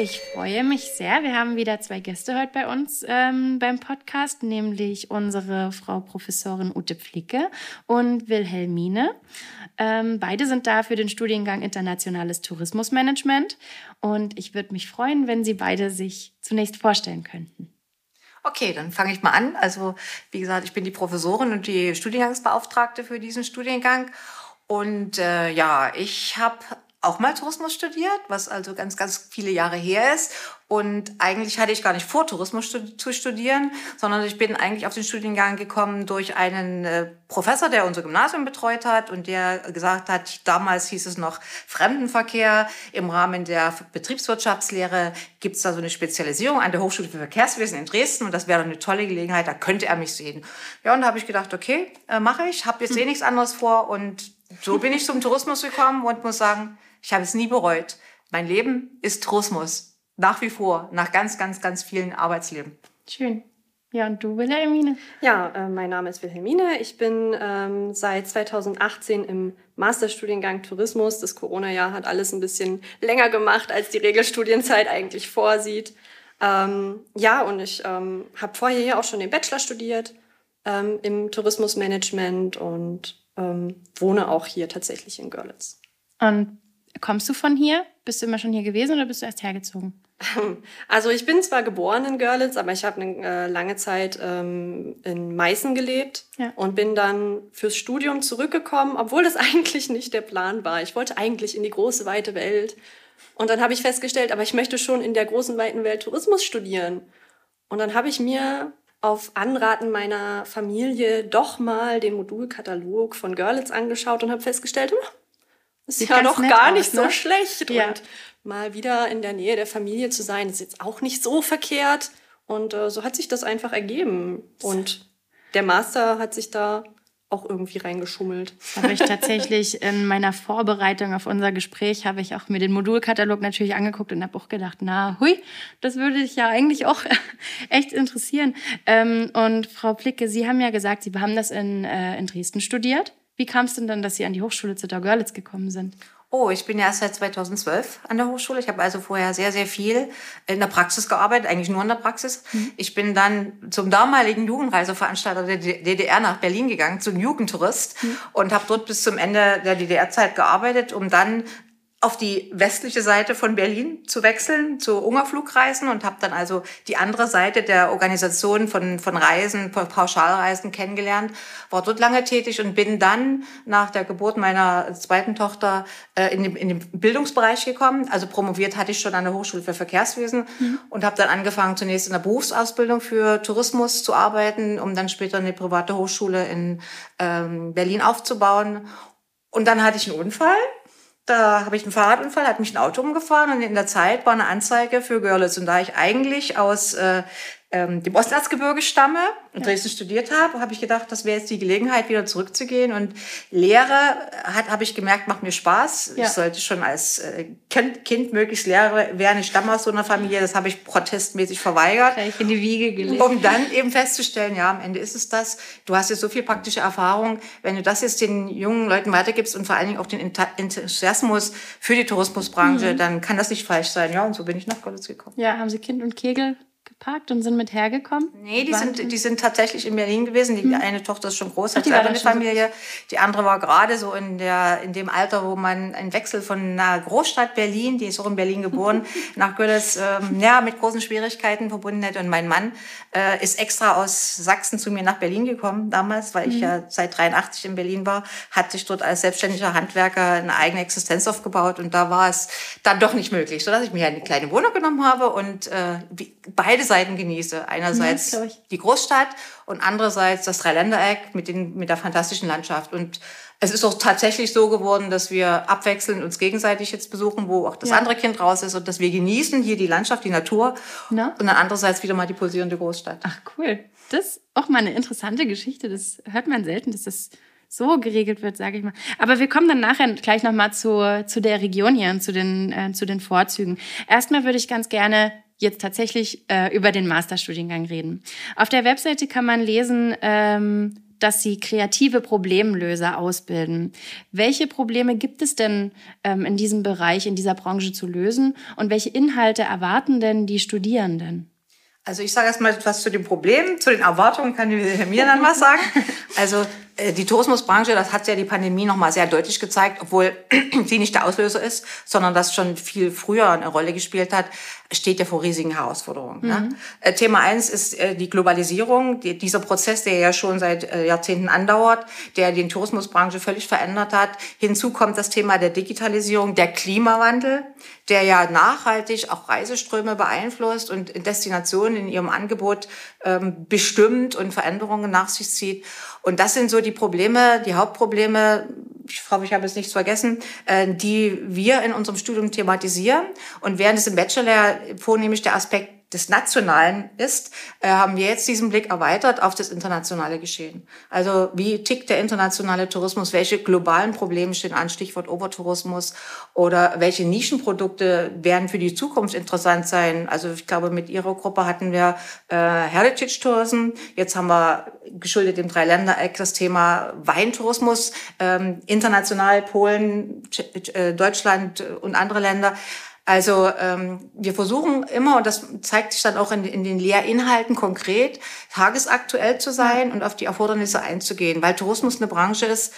Ich freue mich sehr. Wir haben wieder zwei Gäste heute bei uns ähm, beim Podcast, nämlich unsere Frau Professorin Ute Flicke und Wilhelmine. Ähm, beide sind da für den Studiengang Internationales Tourismusmanagement. Und ich würde mich freuen, wenn Sie beide sich zunächst vorstellen könnten. Okay, dann fange ich mal an. Also, wie gesagt, ich bin die Professorin und die Studiengangsbeauftragte für diesen Studiengang. Und äh, ja, ich habe auch mal Tourismus studiert, was also ganz, ganz viele Jahre her ist. Und eigentlich hatte ich gar nicht vor, Tourismus zu studieren, sondern ich bin eigentlich auf den Studiengang gekommen durch einen äh, Professor, der unser Gymnasium betreut hat und der gesagt hat, damals hieß es noch Fremdenverkehr. Im Rahmen der Betriebswirtschaftslehre gibt es da so eine Spezialisierung an der Hochschule für Verkehrswesen in Dresden und das wäre eine tolle Gelegenheit, da könnte er mich sehen. Ja, und da habe ich gedacht, okay, äh, mache ich, habe jetzt eh nichts anderes vor und so bin ich zum Tourismus gekommen und muss sagen, ich habe es nie bereut. Mein Leben ist Tourismus. Nach wie vor, nach ganz, ganz, ganz vielen Arbeitsleben. Schön. Ja, und du, Wilhelmine? Ja, äh, mein Name ist Wilhelmine. Ich bin ähm, seit 2018 im Masterstudiengang Tourismus. Das Corona-Jahr hat alles ein bisschen länger gemacht, als die Regelstudienzeit eigentlich vorsieht. Ähm, ja, und ich ähm, habe vorher hier auch schon den Bachelor studiert ähm, im Tourismusmanagement und ähm, wohne auch hier tatsächlich in Görlitz. Und Kommst du von hier? Bist du immer schon hier gewesen oder bist du erst hergezogen? Also ich bin zwar geboren in Görlitz, aber ich habe eine äh, lange Zeit ähm, in Meißen gelebt ja. und bin dann fürs Studium zurückgekommen, obwohl das eigentlich nicht der Plan war. Ich wollte eigentlich in die große weite Welt. Und dann habe ich festgestellt, aber ich möchte schon in der großen weiten Welt Tourismus studieren. Und dann habe ich mir auf Anraten meiner Familie doch mal den Modulkatalog von Görlitz angeschaut und habe festgestellt, hm, ist ja noch gar aus, nicht ne? so schlecht. Ja. Und mal wieder in der Nähe der Familie zu sein, ist jetzt auch nicht so verkehrt. Und äh, so hat sich das einfach ergeben. Und der Master hat sich da auch irgendwie reingeschummelt. Habe ich tatsächlich in meiner Vorbereitung auf unser Gespräch, habe ich auch mir den Modulkatalog natürlich angeguckt und habe auch gedacht, na hui, das würde dich ja eigentlich auch echt interessieren. Ähm, und Frau Plicke, Sie haben ja gesagt, Sie haben das in, äh, in Dresden studiert. Wie kam es denn dann, dass Sie an die Hochschule Zittau-Görlitz gekommen sind? Oh, ich bin ja erst seit 2012 an der Hochschule. Ich habe also vorher sehr, sehr viel in der Praxis gearbeitet, eigentlich nur in der Praxis. Mhm. Ich bin dann zum damaligen Jugendreiseveranstalter der DDR nach Berlin gegangen, zum Jugendtourist mhm. und habe dort bis zum Ende der DDR-Zeit gearbeitet, um dann auf die westliche Seite von Berlin zu wechseln, zu Ungerflugreisen und habe dann also die andere Seite der Organisation von, von Reisen, von Pauschalreisen kennengelernt, war dort lange tätig und bin dann nach der Geburt meiner zweiten Tochter äh, in, den, in den Bildungsbereich gekommen. Also promoviert hatte ich schon an der Hochschule für Verkehrswesen mhm. und habe dann angefangen, zunächst in der Berufsausbildung für Tourismus zu arbeiten, um dann später eine private Hochschule in ähm, Berlin aufzubauen. Und dann hatte ich einen Unfall da habe ich einen Fahrradunfall, hat mich ein Auto umgefahren und in der Zeit war eine Anzeige für Görlitz. Und da ich eigentlich aus äh, ähm, dem Osterzgebirge stamme und ja. Dresden studiert habe, habe ich gedacht, das wäre jetzt die Gelegenheit, wieder zurückzugehen. Und Lehre hat, habe ich gemerkt, macht mir Spaß. Ja. Ich sollte schon als äh, kind, kind möglichst Lehre werden. Ich stamme aus so einer Familie, das habe ich protestmäßig verweigert. Ich in die Wiege gelegt. Um dann eben festzustellen, ja, am Ende ist es das. Du hast jetzt so viel praktische Erfahrung. Wenn du das jetzt den jungen Leuten weitergibst und vor allen Dingen auch den Enthusiasmus für die Tourismusbranche, mhm. dann kann das nicht falsch sein. Ja, und so bin ich nach Görlitz gekommen. Ja, haben Sie Kind und Kegel geparkt und sind mit hergekommen? Nee, die sind, die sind tatsächlich in Berlin gewesen. Die hm. eine Tochter ist schon groß, hat selber eine Familie. Die andere war gerade so in, der, in dem Alter, wo man einen Wechsel von einer Großstadt Berlin, die ist auch in Berlin geboren, nach Görlitz, ähm, ja, mit großen Schwierigkeiten verbunden hat. Und mein Mann äh, ist extra aus Sachsen zu mir nach Berlin gekommen damals, weil ich mhm. ja seit 83 in Berlin war, hat sich dort als selbstständiger Handwerker eine eigene Existenz aufgebaut und da war es dann doch nicht möglich, sodass ich mir eine kleine Wohnung genommen habe und äh, beides Seiten genieße. Einerseits ja, die Großstadt und andererseits das Dreiländereck mit, den, mit der fantastischen Landschaft. Und es ist auch tatsächlich so geworden, dass wir abwechselnd uns gegenseitig jetzt besuchen, wo auch das ja. andere Kind raus ist und dass wir genießen hier die Landschaft, die Natur Na? und dann andererseits wieder mal die pulsierende Großstadt. Ach cool. Das ist auch mal eine interessante Geschichte. Das hört man selten, dass das so geregelt wird, sage ich mal. Aber wir kommen dann nachher gleich nochmal zu, zu der Region hier und zu den, äh, zu den Vorzügen. Erstmal würde ich ganz gerne jetzt tatsächlich äh, über den Masterstudiengang reden. Auf der Webseite kann man lesen, ähm, dass sie kreative Problemlöser ausbilden. Welche Probleme gibt es denn ähm, in diesem Bereich, in dieser Branche zu lösen und welche Inhalte erwarten denn die Studierenden? Also ich sage erstmal was zu den Problemen, zu den Erwartungen kann Herr mir dann was sagen. Also die Tourismusbranche, das hat ja die Pandemie nochmal sehr deutlich gezeigt, obwohl sie nicht der Auslöser ist, sondern das schon viel früher eine Rolle gespielt hat, steht ja vor riesigen Herausforderungen. Ne? Mhm. Ne? Thema eins ist äh, die Globalisierung, die, dieser Prozess, der ja schon seit Jahrzehnten andauert, der die Tourismusbranche völlig verändert hat. Hinzu kommt das Thema der Digitalisierung, der Klimawandel, der ja nachhaltig auch Reiseströme beeinflusst und Destinationen in ihrem Angebot ähm, bestimmt und Veränderungen nach sich zieht. Und das sind so die Probleme, die Hauptprobleme, ich hoffe, ich habe es nichts vergessen, äh, die wir in unserem Studium thematisieren. Und während es im Bachelor vornehmlich der Aspekt des Nationalen ist, äh, haben wir jetzt diesen Blick erweitert auf das internationale Geschehen. Also wie tickt der internationale Tourismus? Welche globalen Probleme stehen an? Stichwort Obertourismus. Oder welche Nischenprodukte werden für die Zukunft interessant sein? Also ich glaube, mit Ihrer Gruppe hatten wir äh, Heritage Tourism. Jetzt haben wir geschuldet dem Dreiländereck das Thema Weintourismus. Ähm, international Polen, äh, Deutschland und andere Länder also ähm, wir versuchen immer, und das zeigt sich dann auch in, in den Lehrinhalten konkret, tagesaktuell zu sein und auf die Erfordernisse einzugehen, weil Tourismus eine Branche ist,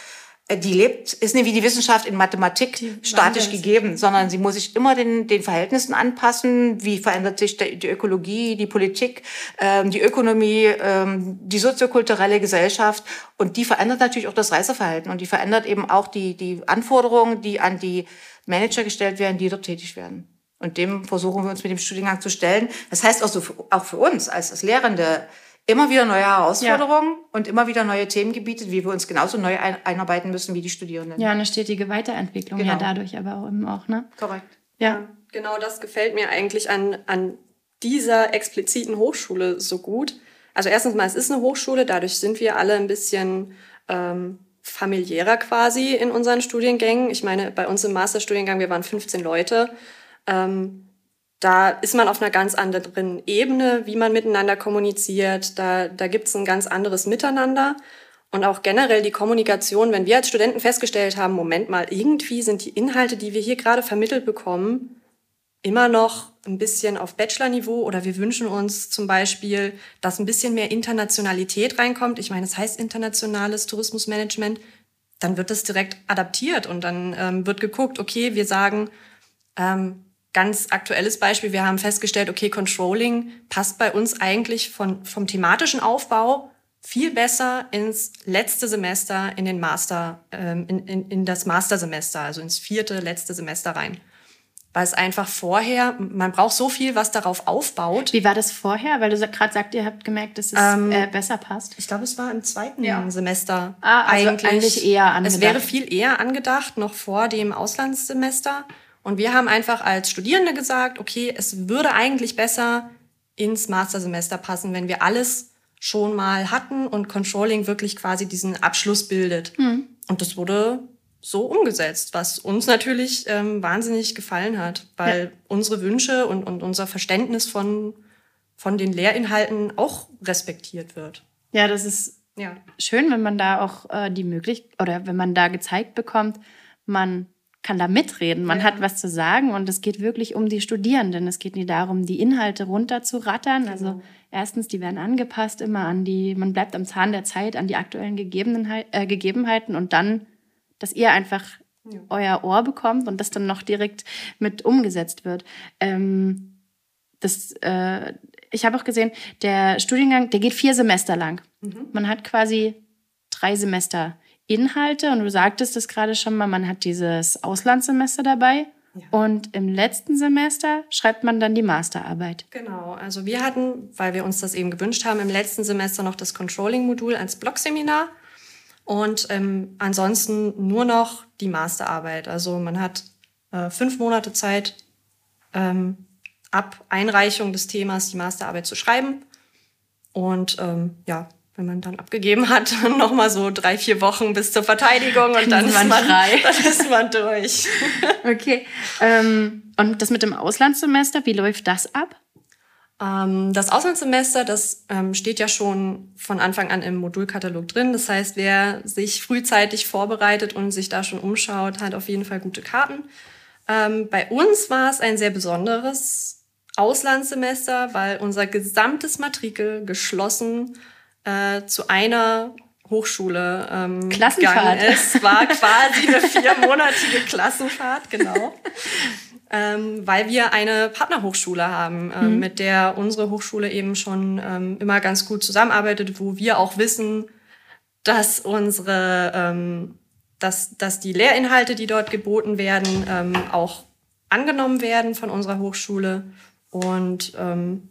die lebt, ist nicht wie die Wissenschaft in Mathematik die statisch gegeben, sondern sie muss sich immer den, den Verhältnissen anpassen. Wie verändert sich die Ökologie, die Politik, ähm, die Ökonomie, ähm, die soziokulturelle Gesellschaft und die verändert natürlich auch das Reiseverhalten und die verändert eben auch die, die Anforderungen, die an die Manager gestellt werden, die dort tätig werden. Und dem versuchen wir uns mit dem Studiengang zu stellen. Das heißt also auch für uns als, als Lehrende immer wieder neue Herausforderungen ja. und immer wieder neue Themengebiete, wie wir uns genauso neu einarbeiten müssen wie die Studierenden. Ja, eine stetige Weiterentwicklung genau. ja dadurch aber auch eben auch, ne? Korrekt. Ja. Genau das gefällt mir eigentlich an, an dieser expliziten Hochschule so gut. Also erstens mal, es ist eine Hochschule, dadurch sind wir alle ein bisschen ähm, familiärer quasi in unseren Studiengängen. Ich meine, bei uns im Masterstudiengang, wir waren 15 Leute. Ähm, da ist man auf einer ganz anderen Ebene, wie man miteinander kommuniziert. Da, da gibt es ein ganz anderes Miteinander. Und auch generell die Kommunikation, wenn wir als Studenten festgestellt haben, Moment mal, irgendwie sind die Inhalte, die wir hier gerade vermittelt bekommen, immer noch ein bisschen auf Bachelor-Niveau oder wir wünschen uns zum Beispiel, dass ein bisschen mehr Internationalität reinkommt. Ich meine, es heißt internationales Tourismusmanagement. Dann wird das direkt adaptiert und dann ähm, wird geguckt, okay, wir sagen, ähm, ganz aktuelles Beispiel, wir haben festgestellt, okay, Controlling passt bei uns eigentlich von, vom thematischen Aufbau viel besser ins letzte Semester, in den Master, ähm, in, in, in das Mastersemester, also ins vierte, letzte Semester rein weil es einfach vorher, man braucht so viel, was darauf aufbaut. Wie war das vorher? Weil du gerade sagst, ihr habt gemerkt, dass es ähm, äh, besser passt. Ich glaube, es war im zweiten ja. Semester ah, also eigentlich, eigentlich eher angedacht. Es wäre viel eher angedacht, noch vor dem Auslandssemester. Und wir haben einfach als Studierende gesagt, okay, es würde eigentlich besser ins Mastersemester passen, wenn wir alles schon mal hatten und Controlling wirklich quasi diesen Abschluss bildet. Hm. Und das wurde so umgesetzt, was uns natürlich ähm, wahnsinnig gefallen hat, weil ja. unsere Wünsche und, und unser Verständnis von, von den Lehrinhalten auch respektiert wird. Ja, das ist ja. schön, wenn man da auch äh, die Möglichkeit oder wenn man da gezeigt bekommt, man kann da mitreden, man ja. hat was zu sagen und es geht wirklich um die Studierenden. Es geht nicht darum, die Inhalte runterzurattern. Genau. Also erstens, die werden angepasst immer an die, man bleibt am Zahn der Zeit, an die aktuellen äh, Gegebenheiten und dann dass ihr einfach ja. euer Ohr bekommt und das dann noch direkt mit umgesetzt wird. Ähm, das, äh, ich habe auch gesehen, der Studiengang, der geht vier Semester lang. Mhm. Man hat quasi drei Semester Inhalte und du sagtest es gerade schon mal, man hat dieses Auslandssemester dabei. Ja. Und im letzten Semester schreibt man dann die Masterarbeit. Genau, also wir hatten, weil wir uns das eben gewünscht haben, im letzten Semester noch das Controlling-Modul als Blogseminar und ähm, ansonsten nur noch die Masterarbeit. Also man hat äh, fünf Monate Zeit, ähm, ab Einreichung des Themas die Masterarbeit zu schreiben. Und ähm, ja, wenn man dann abgegeben hat, dann nochmal so drei, vier Wochen bis zur Verteidigung und dann, ist man, frei. dann ist man durch. Okay. Ähm, und das mit dem Auslandssemester, wie läuft das ab? Ähm, das Auslandssemester, das ähm, steht ja schon von Anfang an im Modulkatalog drin. Das heißt, wer sich frühzeitig vorbereitet und sich da schon umschaut, hat auf jeden Fall gute Karten. Ähm, bei uns war es ein sehr besonderes Auslandssemester, weil unser gesamtes Matrikel geschlossen äh, zu einer Hochschule ähm, Klassenfahrt. Es war quasi eine viermonatige Klassenfahrt, genau. Ähm, weil wir eine Partnerhochschule haben, ähm, mhm. mit der unsere Hochschule eben schon ähm, immer ganz gut zusammenarbeitet, wo wir auch wissen, dass unsere ähm, dass, dass die Lehrinhalte, die dort geboten werden, ähm, auch angenommen werden von unserer Hochschule. Und ähm,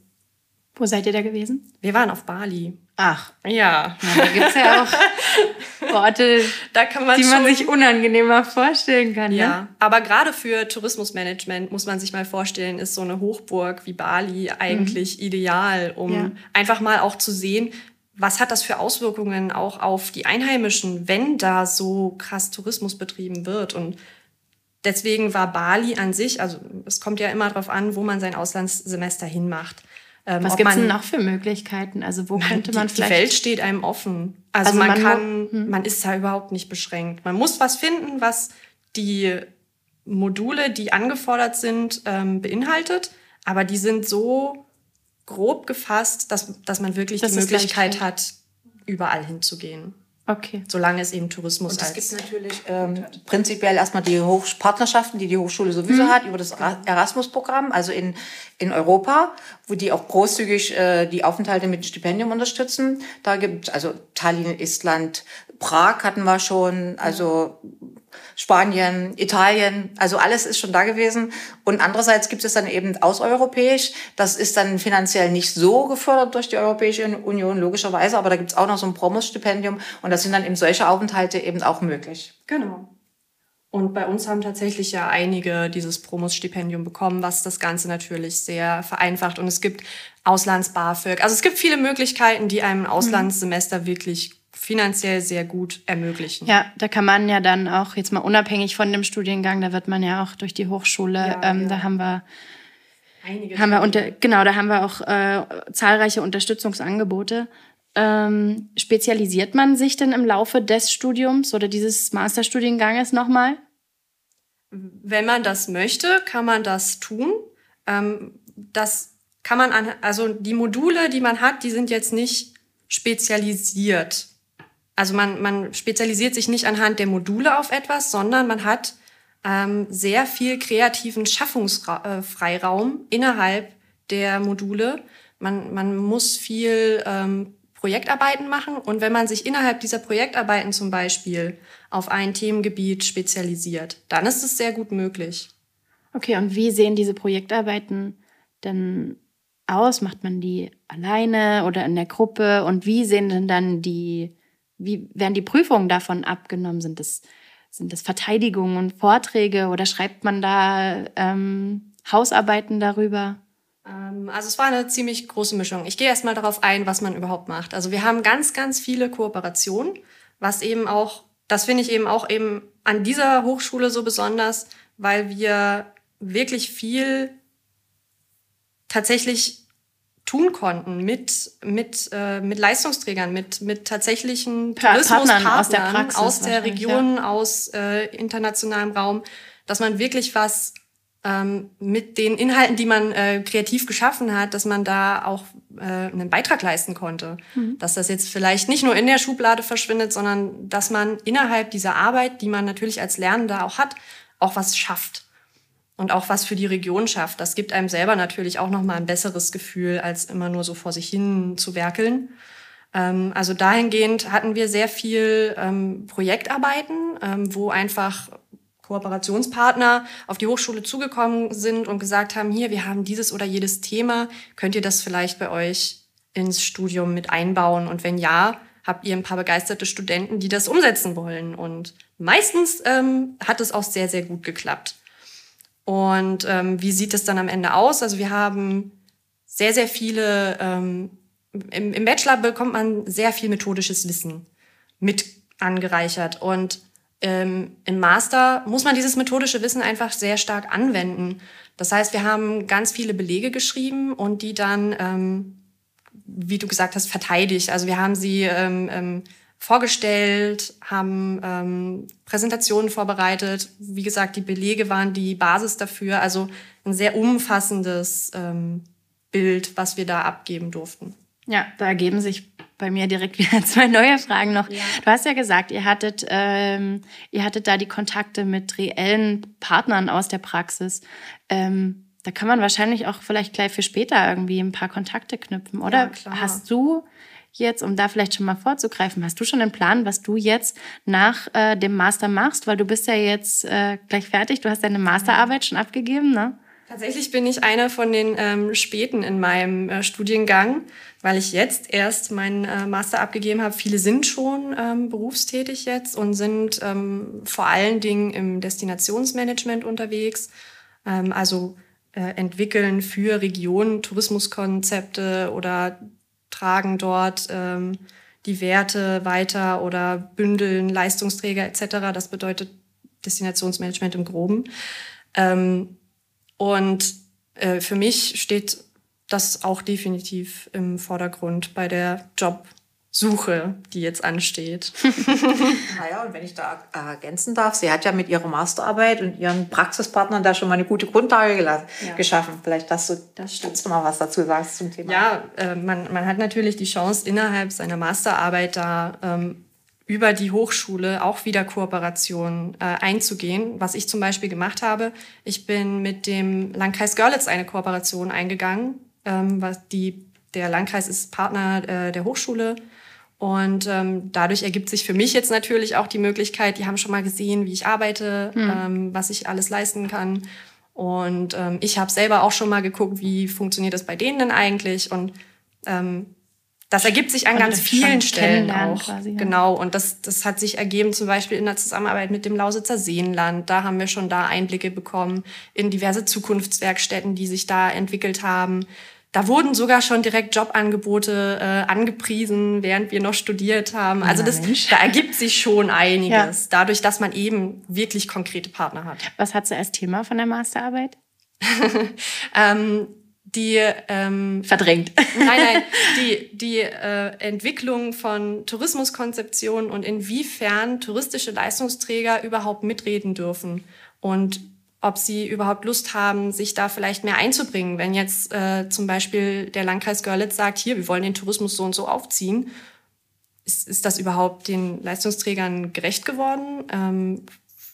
wo seid ihr da gewesen? Wir waren auf Bali. Ach. Ja. ja da gibt es ja auch Worte, da kann man die man sich unangenehmer vorstellen kann. Ja, ne? aber gerade für Tourismusmanagement muss man sich mal vorstellen, ist so eine Hochburg wie Bali eigentlich mhm. ideal, um ja. einfach mal auch zu sehen, was hat das für Auswirkungen auch auf die Einheimischen, wenn da so krass Tourismus betrieben wird? Und deswegen war Bali an sich, also es kommt ja immer darauf an, wo man sein Auslandssemester hinmacht. Ähm, was gibt es denn noch für Möglichkeiten? Also wo man, könnte man die, vielleicht... Die Welt steht einem offen. Also, also man, man, kann, hm. man ist da überhaupt nicht beschränkt. Man muss was finden, was die Module, die angefordert sind, ähm, beinhaltet. Aber die sind so grob gefasst, dass, dass man wirklich das die Möglichkeit hat, überall hinzugehen. Okay. Solange es eben Tourismus ist. Es gibt natürlich ähm, prinzipiell erstmal die Hochpartnerschaften, die die Hochschule sowieso mhm. hat, über das Erasmus-Programm, also in, in Europa, wo die auch großzügig äh, die Aufenthalte mit Stipendium unterstützen. Da gibt also Tallinn, Estland, Prag hatten wir schon, also Spanien, Italien, also alles ist schon da gewesen. Und andererseits gibt es dann eben außereuropäisch. Das ist dann finanziell nicht so gefördert durch die Europäische Union, logischerweise, aber da gibt es auch noch so ein Promos-Stipendium und da sind dann eben solche Aufenthalte eben auch möglich. Genau. Und bei uns haben tatsächlich ja einige dieses Promos-Stipendium bekommen, was das Ganze natürlich sehr vereinfacht. Und es gibt Auslands-BAföG. Also es gibt viele Möglichkeiten, die einem mhm. Auslandssemester wirklich finanziell sehr gut ermöglichen. Ja, da kann man ja dann auch jetzt mal unabhängig von dem Studiengang, da wird man ja auch durch die Hochschule, ja, ähm, ja. da haben wir Einige haben wir unter, genau, da haben wir auch äh, zahlreiche Unterstützungsangebote. Ähm, spezialisiert man sich denn im Laufe des Studiums oder dieses Masterstudienganges nochmal? Wenn man das möchte, kann man das tun. Ähm, das kann man an, also die Module, die man hat, die sind jetzt nicht spezialisiert. Also man, man spezialisiert sich nicht anhand der Module auf etwas, sondern man hat ähm, sehr viel kreativen Schaffungsfreiraum innerhalb der Module. Man, man muss viel ähm, Projektarbeiten machen und wenn man sich innerhalb dieser Projektarbeiten zum Beispiel auf ein Themengebiet spezialisiert, dann ist es sehr gut möglich. Okay, und wie sehen diese Projektarbeiten denn aus? Macht man die alleine oder in der Gruppe? Und wie sehen denn dann die wie werden die Prüfungen davon abgenommen? Sind das, sind das Verteidigungen und Vorträge oder schreibt man da ähm, Hausarbeiten darüber? Ähm, also es war eine ziemlich große Mischung. Ich gehe erstmal darauf ein, was man überhaupt macht. Also wir haben ganz, ganz viele Kooperationen, was eben auch, das finde ich eben auch eben an dieser Hochschule so besonders, weil wir wirklich viel tatsächlich tun konnten mit, mit, äh, mit Leistungsträgern, mit, mit tatsächlichen Tourismuspartnern aus der, Praxis aus der Region, ja. aus äh, internationalem Raum, dass man wirklich was ähm, mit den Inhalten, die man äh, kreativ geschaffen hat, dass man da auch äh, einen Beitrag leisten konnte. Mhm. Dass das jetzt vielleicht nicht nur in der Schublade verschwindet, sondern dass man innerhalb dieser Arbeit, die man natürlich als Lernender auch hat, auch was schafft und auch was für die Region schafft. Das gibt einem selber natürlich auch noch mal ein besseres Gefühl, als immer nur so vor sich hin zu werkeln. Ähm, also dahingehend hatten wir sehr viel ähm, Projektarbeiten, ähm, wo einfach Kooperationspartner auf die Hochschule zugekommen sind und gesagt haben, hier, wir haben dieses oder jedes Thema, könnt ihr das vielleicht bei euch ins Studium mit einbauen? Und wenn ja, habt ihr ein paar begeisterte Studenten, die das umsetzen wollen. Und meistens ähm, hat es auch sehr, sehr gut geklappt. Und ähm, wie sieht es dann am Ende aus? Also wir haben sehr, sehr viele, ähm, im, im Bachelor bekommt man sehr viel methodisches Wissen mit angereichert. Und ähm, im Master muss man dieses methodische Wissen einfach sehr stark anwenden. Das heißt, wir haben ganz viele Belege geschrieben und die dann ähm, wie du gesagt hast, verteidigt. Also wir haben sie ähm, ähm, vorgestellt, haben ähm, Präsentationen vorbereitet. Wie gesagt, die Belege waren die Basis dafür. Also ein sehr umfassendes ähm, Bild, was wir da abgeben durften. Ja, da ergeben sich bei mir direkt wieder zwei neue Fragen noch. Ja. Du hast ja gesagt, ihr hattet, ähm, ihr hattet da die Kontakte mit reellen Partnern aus der Praxis. Ähm, da kann man wahrscheinlich auch vielleicht gleich für später irgendwie ein paar Kontakte knüpfen, oder? Ja, klar. Hast du jetzt, um da vielleicht schon mal vorzugreifen, hast du schon einen Plan, was du jetzt nach äh, dem Master machst? Weil du bist ja jetzt äh, gleich fertig, du hast deine Masterarbeit schon abgegeben, ne? Tatsächlich bin ich einer von den ähm, Späten in meinem äh, Studiengang, weil ich jetzt erst meinen äh, Master abgegeben habe. Viele sind schon ähm, berufstätig jetzt und sind ähm, vor allen Dingen im Destinationsmanagement unterwegs. Ähm, also äh, entwickeln für Regionen Tourismuskonzepte oder tragen dort ähm, die Werte weiter oder bündeln Leistungsträger etc. Das bedeutet Destinationsmanagement im Groben. Ähm, und äh, für mich steht das auch definitiv im Vordergrund bei der Job- Suche, die jetzt ansteht. naja, und wenn ich da ergänzen darf, sie hat ja mit ihrer Masterarbeit und ihren Praxispartnern da schon mal eine gute Grundlage ja. geschaffen. Vielleicht, dass du, das stimmt. du mal was dazu sagst zum Thema. Ja, äh, man, man hat natürlich die Chance, innerhalb seiner Masterarbeit da ähm, über die Hochschule auch wieder Kooperationen äh, einzugehen. Was ich zum Beispiel gemacht habe, ich bin mit dem Landkreis Görlitz eine Kooperation eingegangen. Ähm, was die, der Landkreis ist Partner äh, der Hochschule und ähm, dadurch ergibt sich für mich jetzt natürlich auch die Möglichkeit, die haben schon mal gesehen, wie ich arbeite, mhm. ähm, was ich alles leisten kann. Und ähm, ich habe selber auch schon mal geguckt, wie funktioniert das bei denen denn eigentlich. Und ähm, das ergibt sich an und ganz vielen Stellen auch. Quasi, ja. Genau. Und das, das hat sich ergeben zum Beispiel in der Zusammenarbeit mit dem Lausitzer Seenland. Da haben wir schon da Einblicke bekommen in diverse Zukunftswerkstätten, die sich da entwickelt haben. Da wurden sogar schon direkt Jobangebote äh, angepriesen, während wir noch studiert haben. Also das, da ergibt sich schon einiges, ja. dadurch, dass man eben wirklich konkrete Partner hat. Was hat sie als Thema von der Masterarbeit? ähm, die ähm, verdrängt. Nein, nein, die die äh, Entwicklung von Tourismuskonzeptionen und inwiefern touristische Leistungsträger überhaupt mitreden dürfen und ob sie überhaupt Lust haben, sich da vielleicht mehr einzubringen. Wenn jetzt äh, zum Beispiel der Landkreis Görlitz sagt, hier, wir wollen den Tourismus so und so aufziehen, ist, ist das überhaupt den Leistungsträgern gerecht geworden? Ähm,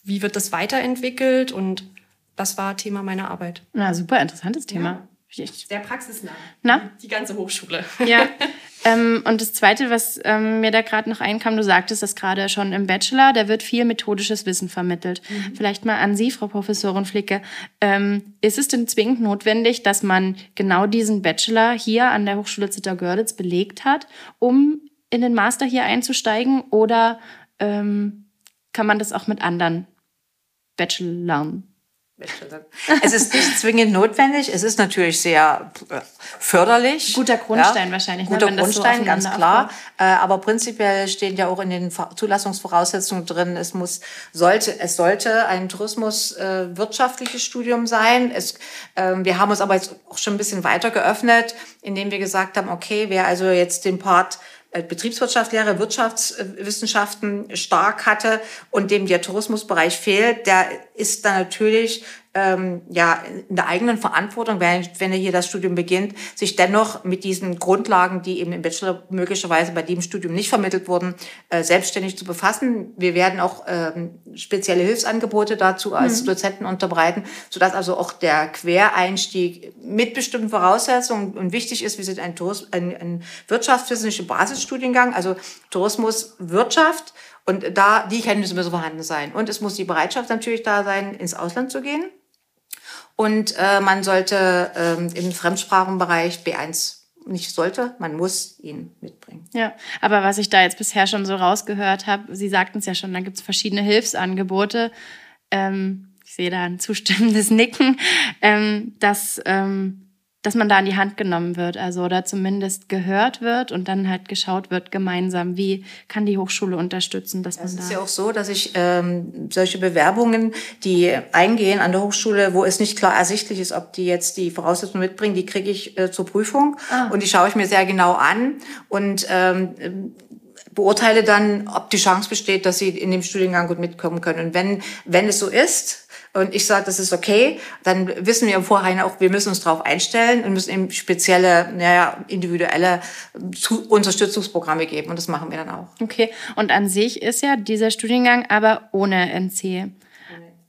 wie wird das weiterentwickelt? Und das war Thema meiner Arbeit. Na, super interessantes Thema. Ja. Sehr praxisnah. Na? Die ganze Hochschule. Ja. ähm, und das Zweite, was ähm, mir da gerade noch einkam, du sagtest das gerade schon im Bachelor, da wird viel methodisches Wissen vermittelt. Mhm. Vielleicht mal an Sie, Frau Professorin Flicke. Ähm, ist es denn zwingend notwendig, dass man genau diesen Bachelor hier an der Hochschule Zittau-Görlitz belegt hat, um in den Master hier einzusteigen? Oder ähm, kann man das auch mit anderen Bachelorn es ist nicht zwingend notwendig. Es ist natürlich sehr äh, förderlich. Guter Grundstein ja, wahrscheinlich. Ne, Guter ne, Grundstein, so ganz klar. Äh, aber prinzipiell stehen ja auch in den Zulassungsvoraussetzungen drin, es muss, sollte, es sollte ein tourismuswirtschaftliches äh, Studium sein. Es, äh, wir haben uns aber jetzt auch schon ein bisschen weiter geöffnet, indem wir gesagt haben, okay, wer also jetzt den Part Betriebswirtschaftslehre, Wirtschaftswissenschaften stark hatte und dem der Tourismusbereich fehlt, der ist dann natürlich ähm, ja, in der eigenen Verantwortung, wenn, wenn er hier das Studium beginnt, sich dennoch mit diesen Grundlagen, die eben im Bachelor möglicherweise bei dem Studium nicht vermittelt wurden, äh, selbstständig zu befassen. Wir werden auch ähm, spezielle Hilfsangebote dazu als mhm. Dozenten unterbreiten, sodass also auch der Quereinstieg mit bestimmten Voraussetzungen und wichtig ist, wir sind ein, Tourismus, ein, ein wirtschaftswissenschaftlicher Basisstudiengang, also Tourismus, Wirtschaft Und da, die Kenntnisse müssen vorhanden sein. Und es muss die Bereitschaft natürlich da sein, ins Ausland zu gehen. Und äh, man sollte ähm, im Fremdsprachenbereich B1 nicht sollte, man muss ihn mitbringen. Ja, aber was ich da jetzt bisher schon so rausgehört habe, Sie sagten es ja schon, da gibt es verschiedene Hilfsangebote. Ähm, ich sehe da ein zustimmendes Nicken, ähm, dass ähm, dass man da an die Hand genommen wird, also oder zumindest gehört wird und dann halt geschaut wird gemeinsam, wie kann die Hochschule unterstützen, dass man es da. Es ist ja auch so, dass ich ähm, solche Bewerbungen, die eingehen an der Hochschule, wo es nicht klar ersichtlich ist, ob die jetzt die Voraussetzungen mitbringen, die kriege ich äh, zur Prüfung ah. und die schaue ich mir sehr genau an und ähm, beurteile dann, ob die Chance besteht, dass sie in dem Studiengang gut mitkommen können. Und wenn wenn es so ist, und ich sage, das ist okay, dann wissen wir im Vorhinein auch, wir müssen uns darauf einstellen und müssen eben spezielle, naja, individuelle Unterstützungsprogramme geben und das machen wir dann auch. Okay, und an sich ist ja dieser Studiengang aber ohne NC.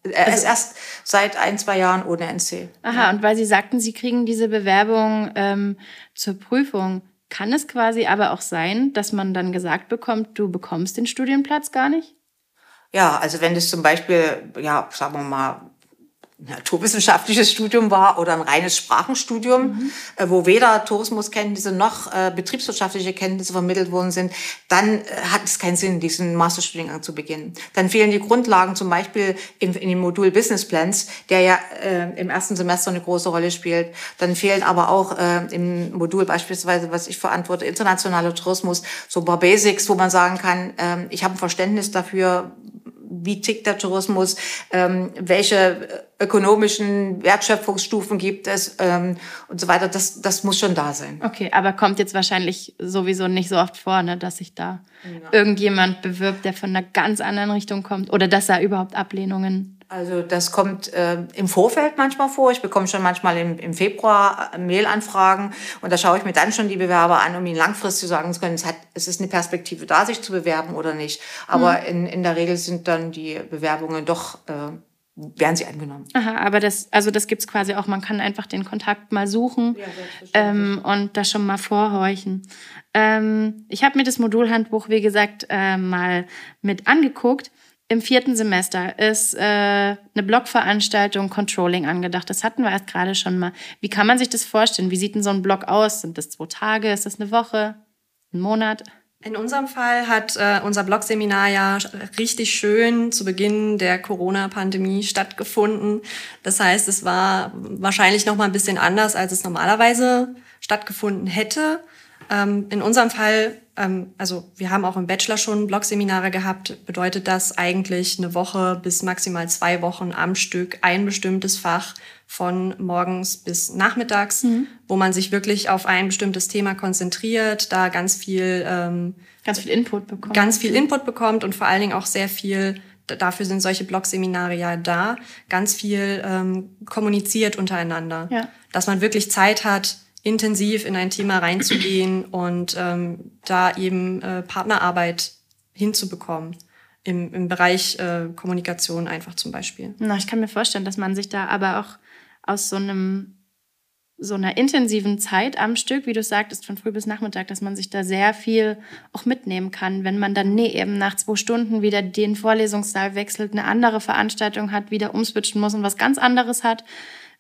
Er ist also, erst seit ein, zwei Jahren ohne NC. Aha, ja. und weil Sie sagten, Sie kriegen diese Bewerbung ähm, zur Prüfung, kann es quasi aber auch sein, dass man dann gesagt bekommt, du bekommst den Studienplatz gar nicht? Ja, also wenn es zum Beispiel, ja, sagen wir mal, naturwissenschaftliches Studium war oder ein reines Sprachenstudium, mhm. wo weder Tourismuskenntnisse noch äh, betriebswirtschaftliche Kenntnisse vermittelt worden sind, dann äh, hat es keinen Sinn, diesen Masterstudiengang zu beginnen. Dann fehlen die Grundlagen zum Beispiel in, in dem Modul Business Plans, der ja äh, im ersten Semester eine große Rolle spielt. Dann fehlen aber auch äh, im Modul beispielsweise, was ich verantworte, internationaler Tourismus, so ein paar Basics, wo man sagen kann, äh, ich habe ein Verständnis dafür, wie tickt der Tourismus, ähm, welche ökonomischen Wertschöpfungsstufen gibt es ähm, und so weiter. Das, das muss schon da sein. Okay, aber kommt jetzt wahrscheinlich sowieso nicht so oft vor, ne, dass sich da ja. irgendjemand bewirbt, der von einer ganz anderen Richtung kommt oder dass er überhaupt Ablehnungen also das kommt äh, im Vorfeld manchmal vor. Ich bekomme schon manchmal im, im Februar äh, Mailanfragen und da schaue ich mir dann schon die Bewerber an, um ihnen langfristig sagen zu können, es, hat, es ist eine Perspektive da, sich zu bewerben oder nicht. Aber mhm. in, in der Regel sind dann die Bewerbungen doch äh, werden sie angenommen. Aha, aber das, also das gibt's quasi auch. Man kann einfach den Kontakt mal suchen ja, ähm, und da schon mal vorhorchen. Ähm, ich habe mir das Modulhandbuch, wie gesagt, äh, mal mit angeguckt. Im vierten Semester ist äh, eine Blogveranstaltung Controlling angedacht. Das hatten wir erst gerade schon mal. Wie kann man sich das vorstellen? Wie sieht denn so ein Blog aus? Sind das zwei Tage? Ist das eine Woche? Ein Monat? In unserem Fall hat äh, unser Blog-Seminar ja richtig schön zu Beginn der Corona-Pandemie stattgefunden. Das heißt, es war wahrscheinlich noch mal ein bisschen anders, als es normalerweise stattgefunden hätte. Ähm, in unserem Fall, ähm, also wir haben auch im Bachelor schon Blog-Seminare gehabt, bedeutet das eigentlich eine Woche bis maximal zwei Wochen am Stück ein bestimmtes Fach von morgens bis nachmittags, mhm. wo man sich wirklich auf ein bestimmtes Thema konzentriert, da ganz viel ähm, ganz viel Input bekommt, ganz viel Input bekommt und vor allen Dingen auch sehr viel dafür sind solche Blog-Seminare ja da, ganz viel ähm, kommuniziert untereinander, ja. dass man wirklich Zeit hat, intensiv in ein Thema reinzugehen und ähm, da eben äh, Partnerarbeit hinzubekommen im, im Bereich äh, Kommunikation einfach zum Beispiel. Na, ich kann mir vorstellen, dass man sich da aber auch aus so einem so einer intensiven Zeit am Stück, wie du sagtest, von früh bis Nachmittag, dass man sich da sehr viel auch mitnehmen kann, wenn man dann nee, eben nach zwei Stunden wieder den Vorlesungssaal wechselt, eine andere Veranstaltung hat, wieder umswitchen muss und was ganz anderes hat.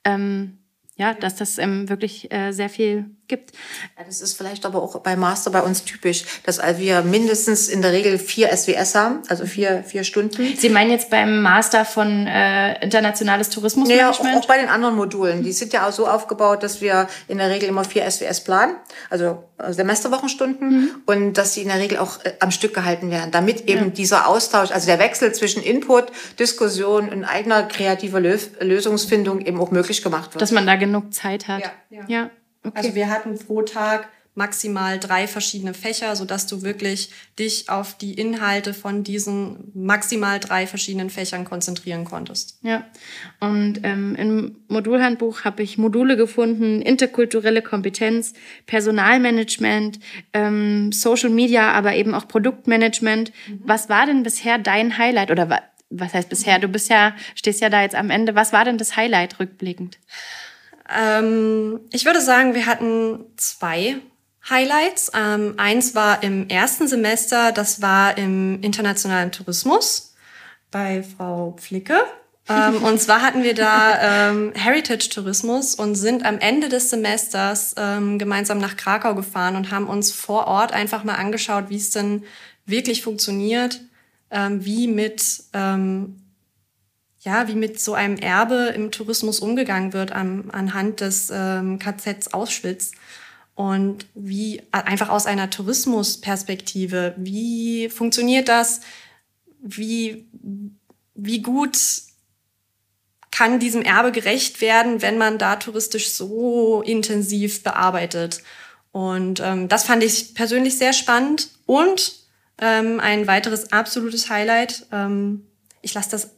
Ähm, ja, dass das ähm, wirklich äh, sehr viel gibt. Das ist vielleicht aber auch bei Master bei uns typisch, dass wir mindestens in der Regel vier SWS haben, also vier, vier Stunden. Sie meinen jetzt beim Master von äh, internationales Tourismusmanagement? Ja, auch, auch bei den anderen Modulen. Die sind ja auch so aufgebaut, dass wir in der Regel immer vier SWS planen, also Semesterwochenstunden, mhm. und dass sie in der Regel auch äh, am Stück gehalten werden, damit eben ja. dieser Austausch, also der Wechsel zwischen Input, Diskussion und eigener kreativer Lösungsfindung eben auch möglich gemacht wird. Dass man da genug Zeit hat. Ja. ja. ja. Okay. Also wir hatten pro Tag maximal drei verschiedene Fächer, so dass du wirklich dich auf die Inhalte von diesen maximal drei verschiedenen Fächern konzentrieren konntest. Ja, und ähm, im Modulhandbuch habe ich Module gefunden, interkulturelle Kompetenz, Personalmanagement, ähm, Social Media, aber eben auch Produktmanagement. Mhm. Was war denn bisher dein Highlight oder was heißt bisher? Du bist ja, stehst ja da jetzt am Ende. Was war denn das Highlight rückblickend? Ähm, ich würde sagen, wir hatten zwei Highlights. Ähm, eins war im ersten Semester, das war im internationalen Tourismus bei Frau Flicke. ähm, und zwar hatten wir da ähm, Heritage Tourismus und sind am Ende des Semesters ähm, gemeinsam nach Krakau gefahren und haben uns vor Ort einfach mal angeschaut, wie es denn wirklich funktioniert, ähm, wie mit ähm, ja, wie mit so einem Erbe im Tourismus umgegangen wird an, anhand des ähm, KZs Auschwitz und wie einfach aus einer Tourismusperspektive, wie funktioniert das, wie, wie gut kann diesem Erbe gerecht werden, wenn man da touristisch so intensiv bearbeitet. Und ähm, das fand ich persönlich sehr spannend. Und ähm, ein weiteres absolutes Highlight, ähm, ich lasse das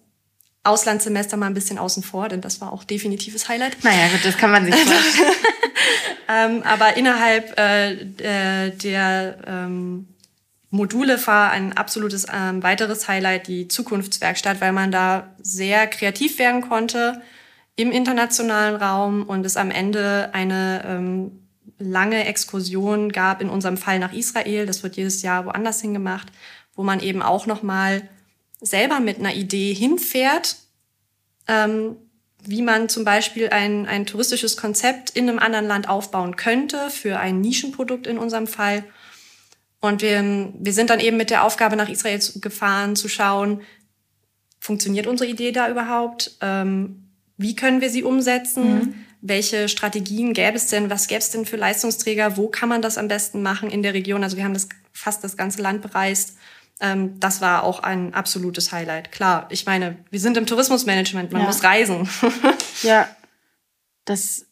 Auslandssemester mal ein bisschen außen vor, denn das war auch definitives Highlight. Naja, gut, das kann man sich vorstellen. ähm, aber innerhalb äh, der ähm, Module war ein absolutes ähm, weiteres Highlight, die Zukunftswerkstatt, weil man da sehr kreativ werden konnte im internationalen Raum und es am Ende eine ähm, lange Exkursion gab, in unserem Fall nach Israel. Das wird jedes Jahr woanders hingemacht, wo man eben auch nochmal selber mit einer Idee hinfährt, ähm, wie man zum Beispiel ein, ein touristisches Konzept in einem anderen Land aufbauen könnte für ein Nischenprodukt in unserem Fall und wir, wir sind dann eben mit der Aufgabe nach Israel gefahren, zu schauen, funktioniert unsere Idee da überhaupt? Ähm, wie können wir sie umsetzen? Mhm. Welche Strategien gäbe es denn? Was gäbe es denn für Leistungsträger? Wo kann man das am besten machen in der Region? Also wir haben das fast das ganze Land bereist. Ähm, das war auch ein absolutes Highlight. Klar, ich meine, wir sind im Tourismusmanagement, man ja. muss reisen. ja, das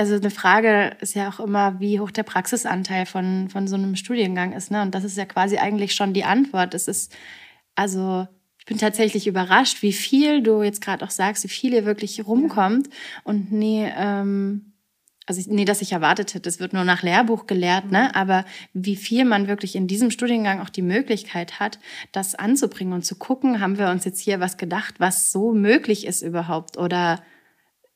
also eine Frage ist ja auch immer, wie hoch der Praxisanteil von, von so einem Studiengang ist. Ne? Und das ist ja quasi eigentlich schon die Antwort. Es ist, also ich bin tatsächlich überrascht, wie viel du jetzt gerade auch sagst, wie viel hier wirklich rumkommt. Und nee, ähm, also ich, nee, dass ich erwartet hätte, es wird nur nach Lehrbuch gelehrt, ne? Aber wie viel man wirklich in diesem Studiengang auch die Möglichkeit hat, das anzubringen und zu gucken, haben wir uns jetzt hier was gedacht, was so möglich ist überhaupt oder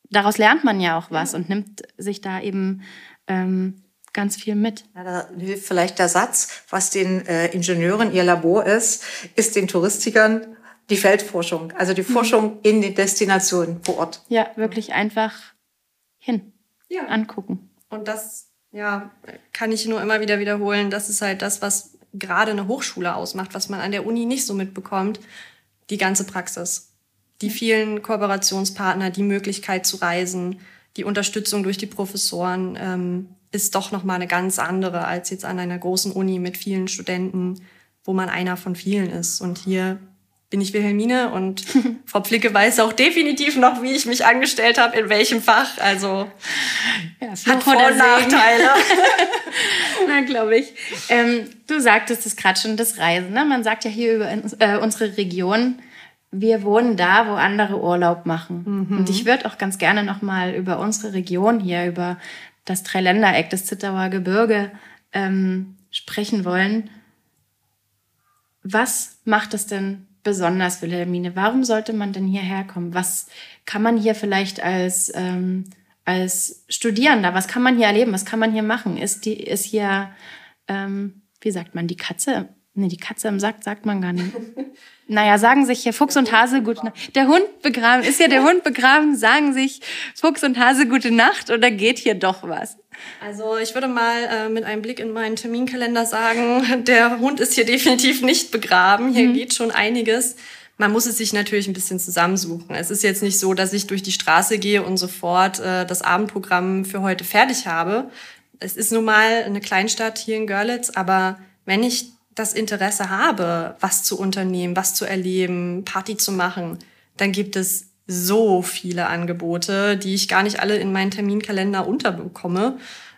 daraus lernt man ja auch was ja. und nimmt sich da eben ähm, ganz viel mit. Ja, da hilft vielleicht der Satz, was den äh, Ingenieuren ihr Labor ist, ist den Touristikern die Feldforschung, also die mhm. Forschung in den Destinationen vor Ort. Ja, wirklich einfach hin, ja. angucken. Und das, ja, kann ich nur immer wieder wiederholen. Das ist halt das, was gerade eine Hochschule ausmacht, was man an der Uni nicht so mitbekommt. Die ganze Praxis die vielen Kooperationspartner, die Möglichkeit zu reisen, die Unterstützung durch die Professoren ähm, ist doch noch mal eine ganz andere als jetzt an einer großen Uni mit vielen Studenten, wo man einer von vielen ist. Und hier bin ich Wilhelmine und Frau Pflicke weiß auch definitiv noch, wie ich mich angestellt habe, in welchem Fach. Also ja, hat Vor- und Nachteile. Na, glaube ich. Ähm, du sagtest es gerade schon, das Reisen. Ne? Man sagt ja hier über äh, unsere Region, wir wohnen da, wo andere Urlaub machen. Mhm. Und ich würde auch ganz gerne nochmal über unsere Region hier, über das Dreiländereck, das Zittauer Gebirge ähm, sprechen wollen. Was macht es denn besonders, Wilhelmine? Warum sollte man denn hierher kommen? Was kann man hier vielleicht als, ähm, als Studierender, was kann man hier erleben? Was kann man hier machen? Ist, die, ist hier, ähm, wie sagt man, die Katze Nee, die Katze im Sack sagt man gar nicht. Naja, sagen sich hier Fuchs und Hase gute Nacht. Der Hund begraben, ist ja der Hund begraben, sagen sich Fuchs und Hase gute Nacht oder geht hier doch was? Also ich würde mal äh, mit einem Blick in meinen Terminkalender sagen, der Hund ist hier definitiv nicht begraben. Hier mhm. geht schon einiges. Man muss es sich natürlich ein bisschen zusammensuchen. Es ist jetzt nicht so, dass ich durch die Straße gehe und sofort äh, das Abendprogramm für heute fertig habe. Es ist nun mal eine Kleinstadt hier in Görlitz, aber wenn ich das Interesse habe, was zu unternehmen, was zu erleben, Party zu machen, dann gibt es so viele Angebote, die ich gar nicht alle in meinen Terminkalender unterbekomme,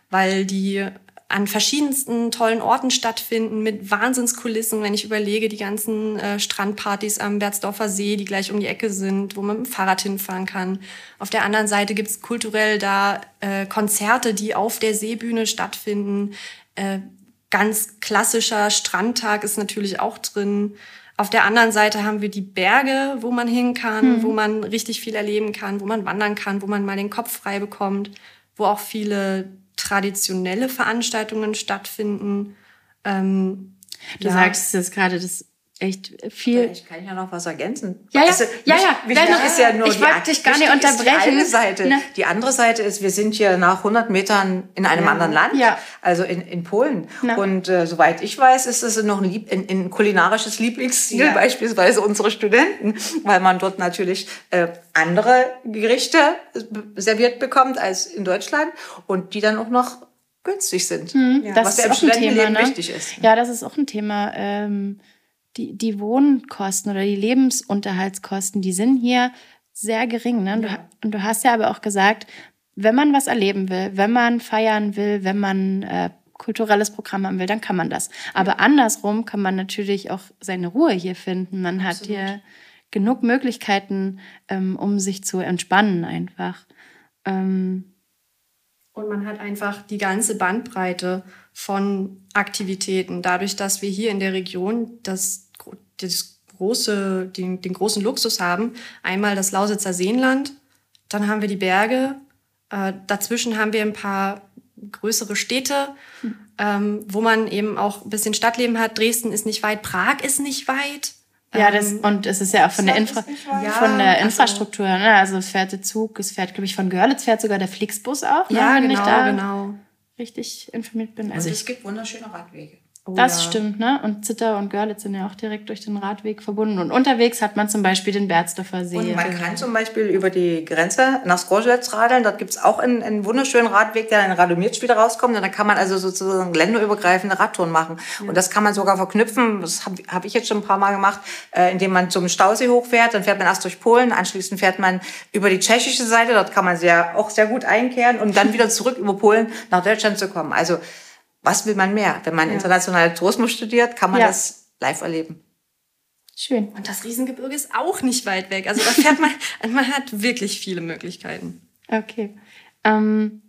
weil die an verschiedensten tollen Orten stattfinden, mit Wahnsinnskulissen, wenn ich überlege, die ganzen äh, Strandpartys am Berzdorfer See, die gleich um die Ecke sind, wo man mit dem Fahrrad hinfahren kann. Auf der anderen Seite gibt's kulturell da äh, Konzerte, die auf der Seebühne stattfinden. Äh, ganz klassischer Strandtag ist natürlich auch drin. Auf der anderen Seite haben wir die Berge, wo man hin kann, mhm. wo man richtig viel erleben kann, wo man wandern kann, wo man mal den Kopf frei bekommt, wo auch viele traditionelle Veranstaltungen stattfinden. Ähm, du ja. sagst es gerade, das echt viel. Ich kann ja noch was ergänzen. Ja, ja, also, ja, ja. Wichtig ist ja nur ich wollte dich gar nicht unterbrechen. Die eine Seite. Ne? Die andere Seite ist, wir sind hier nach 100 Metern in einem ja. anderen Land, ja. also in, in Polen. Na. Und äh, soweit ich weiß, ist es noch ein, Lieb, ein, ein kulinarisches Lieblingsziel, ja. beispielsweise unsere Studenten, weil man dort natürlich äh, andere Gerichte serviert bekommt als in Deutschland und die dann auch noch günstig sind. Mhm, ja. Das was ist ja im Studentenleben ne? wichtig ist. Ja, das ist auch ein Thema. Ähm die, die Wohnkosten oder die Lebensunterhaltskosten, die sind hier sehr gering. Ne? Du, ja. Und du hast ja aber auch gesagt, wenn man was erleben will, wenn man feiern will, wenn man äh, kulturelles Programm haben will, dann kann man das. Aber ja. andersrum kann man natürlich auch seine Ruhe hier finden. Man Absolut. hat hier genug Möglichkeiten, ähm, um sich zu entspannen einfach. Ähm, und man hat einfach die ganze Bandbreite von Aktivitäten. Dadurch, dass wir hier in der Region das das große, den, den großen Luxus haben. Einmal das Lausitzer Seenland, dann haben wir die Berge, äh, dazwischen haben wir ein paar größere Städte, hm. ähm, wo man eben auch ein bisschen Stadtleben hat. Dresden ist nicht weit, Prag ist nicht weit. Ja, das, ähm, und es ist ja auch von der, Infra ja, von der also Infrastruktur, also, ne? Also es fährt der Zug, es fährt, glaube ich, von Görlitz fährt sogar der Flixbus auch, ne? ja, genau, ich da genau. richtig informiert bin. Also und es gibt wunderschöne Radwege. Oh, das ja. stimmt, ne? Und Zitter und Görlitz sind ja auch direkt durch den Radweg verbunden. Und unterwegs hat man zum Beispiel den Berzdorfer See. Und man kann zum Beispiel über die Grenze nach Skorzelec radeln. Dort gibt's auch einen, einen wunderschönen Radweg, der in Radomirc wieder rauskommt. Und da kann man also sozusagen länderübergreifende Radtouren machen. Ja. Und das kann man sogar verknüpfen, das habe hab ich jetzt schon ein paar Mal gemacht, äh, indem man zum Stausee hochfährt. Dann fährt man erst durch Polen, anschließend fährt man über die tschechische Seite. Dort kann man sehr, auch sehr gut einkehren und dann wieder zurück über Polen nach Deutschland zu kommen. Also was will man mehr? Wenn man ja. internationale Tourismus studiert, kann man ja. das live erleben. Schön. Und das Riesengebirge ist auch nicht weit weg. Also da fährt man, man hat wirklich viele Möglichkeiten. Okay. Ähm,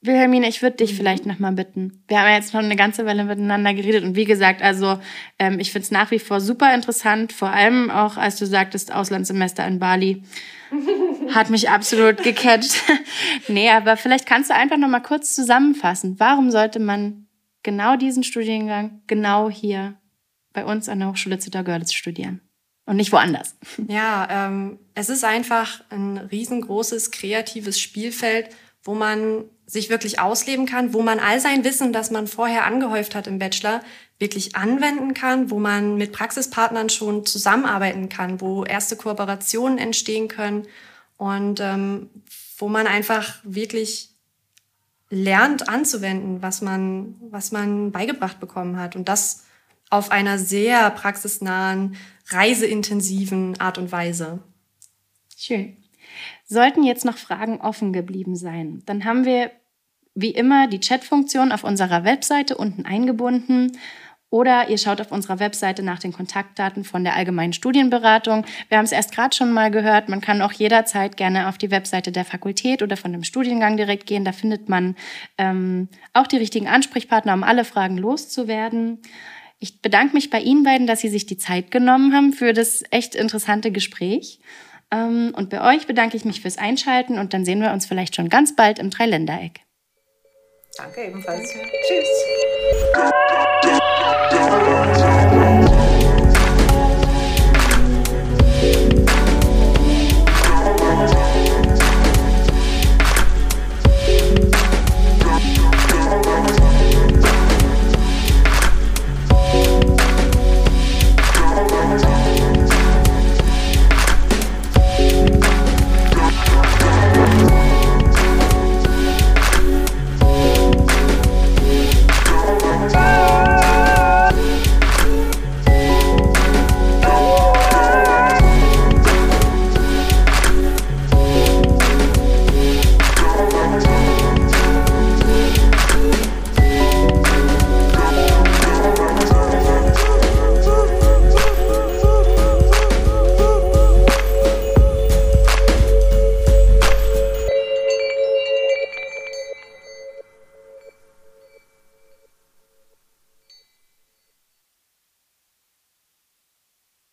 Wilhelmine, ich würde dich mhm. vielleicht nochmal bitten. Wir haben ja jetzt noch eine ganze Weile miteinander geredet und wie gesagt, also ähm, ich finde es nach wie vor super interessant, vor allem auch, als du sagtest, Auslandssemester in Bali. Hat mich absolut gecatcht. nee, aber vielleicht kannst du einfach nochmal kurz zusammenfassen. Warum sollte man genau diesen Studiengang genau hier bei uns an der Hochschule Zitter-Görlitz studieren und nicht woanders. Ja, ähm, es ist einfach ein riesengroßes kreatives Spielfeld, wo man sich wirklich ausleben kann, wo man all sein Wissen, das man vorher angehäuft hat im Bachelor, wirklich anwenden kann, wo man mit Praxispartnern schon zusammenarbeiten kann, wo erste Kooperationen entstehen können und ähm, wo man einfach wirklich lernt anzuwenden, was man, was man beigebracht bekommen hat. Und das auf einer sehr praxisnahen, reiseintensiven Art und Weise. Schön. Sollten jetzt noch Fragen offen geblieben sein, dann haben wir wie immer die Chatfunktion auf unserer Webseite unten eingebunden oder ihr schaut auf unserer Webseite nach den Kontaktdaten von der Allgemeinen Studienberatung. Wir haben es erst gerade schon mal gehört, man kann auch jederzeit gerne auf die Webseite der Fakultät oder von dem Studiengang direkt gehen. Da findet man ähm, auch die richtigen Ansprechpartner, um alle Fragen loszuwerden. Ich bedanke mich bei Ihnen beiden, dass Sie sich die Zeit genommen haben für das echt interessante Gespräch. Ähm, und bei euch bedanke ich mich fürs Einschalten und dann sehen wir uns vielleicht schon ganz bald im Dreiländereck. Danke ebenfalls. Tschüss.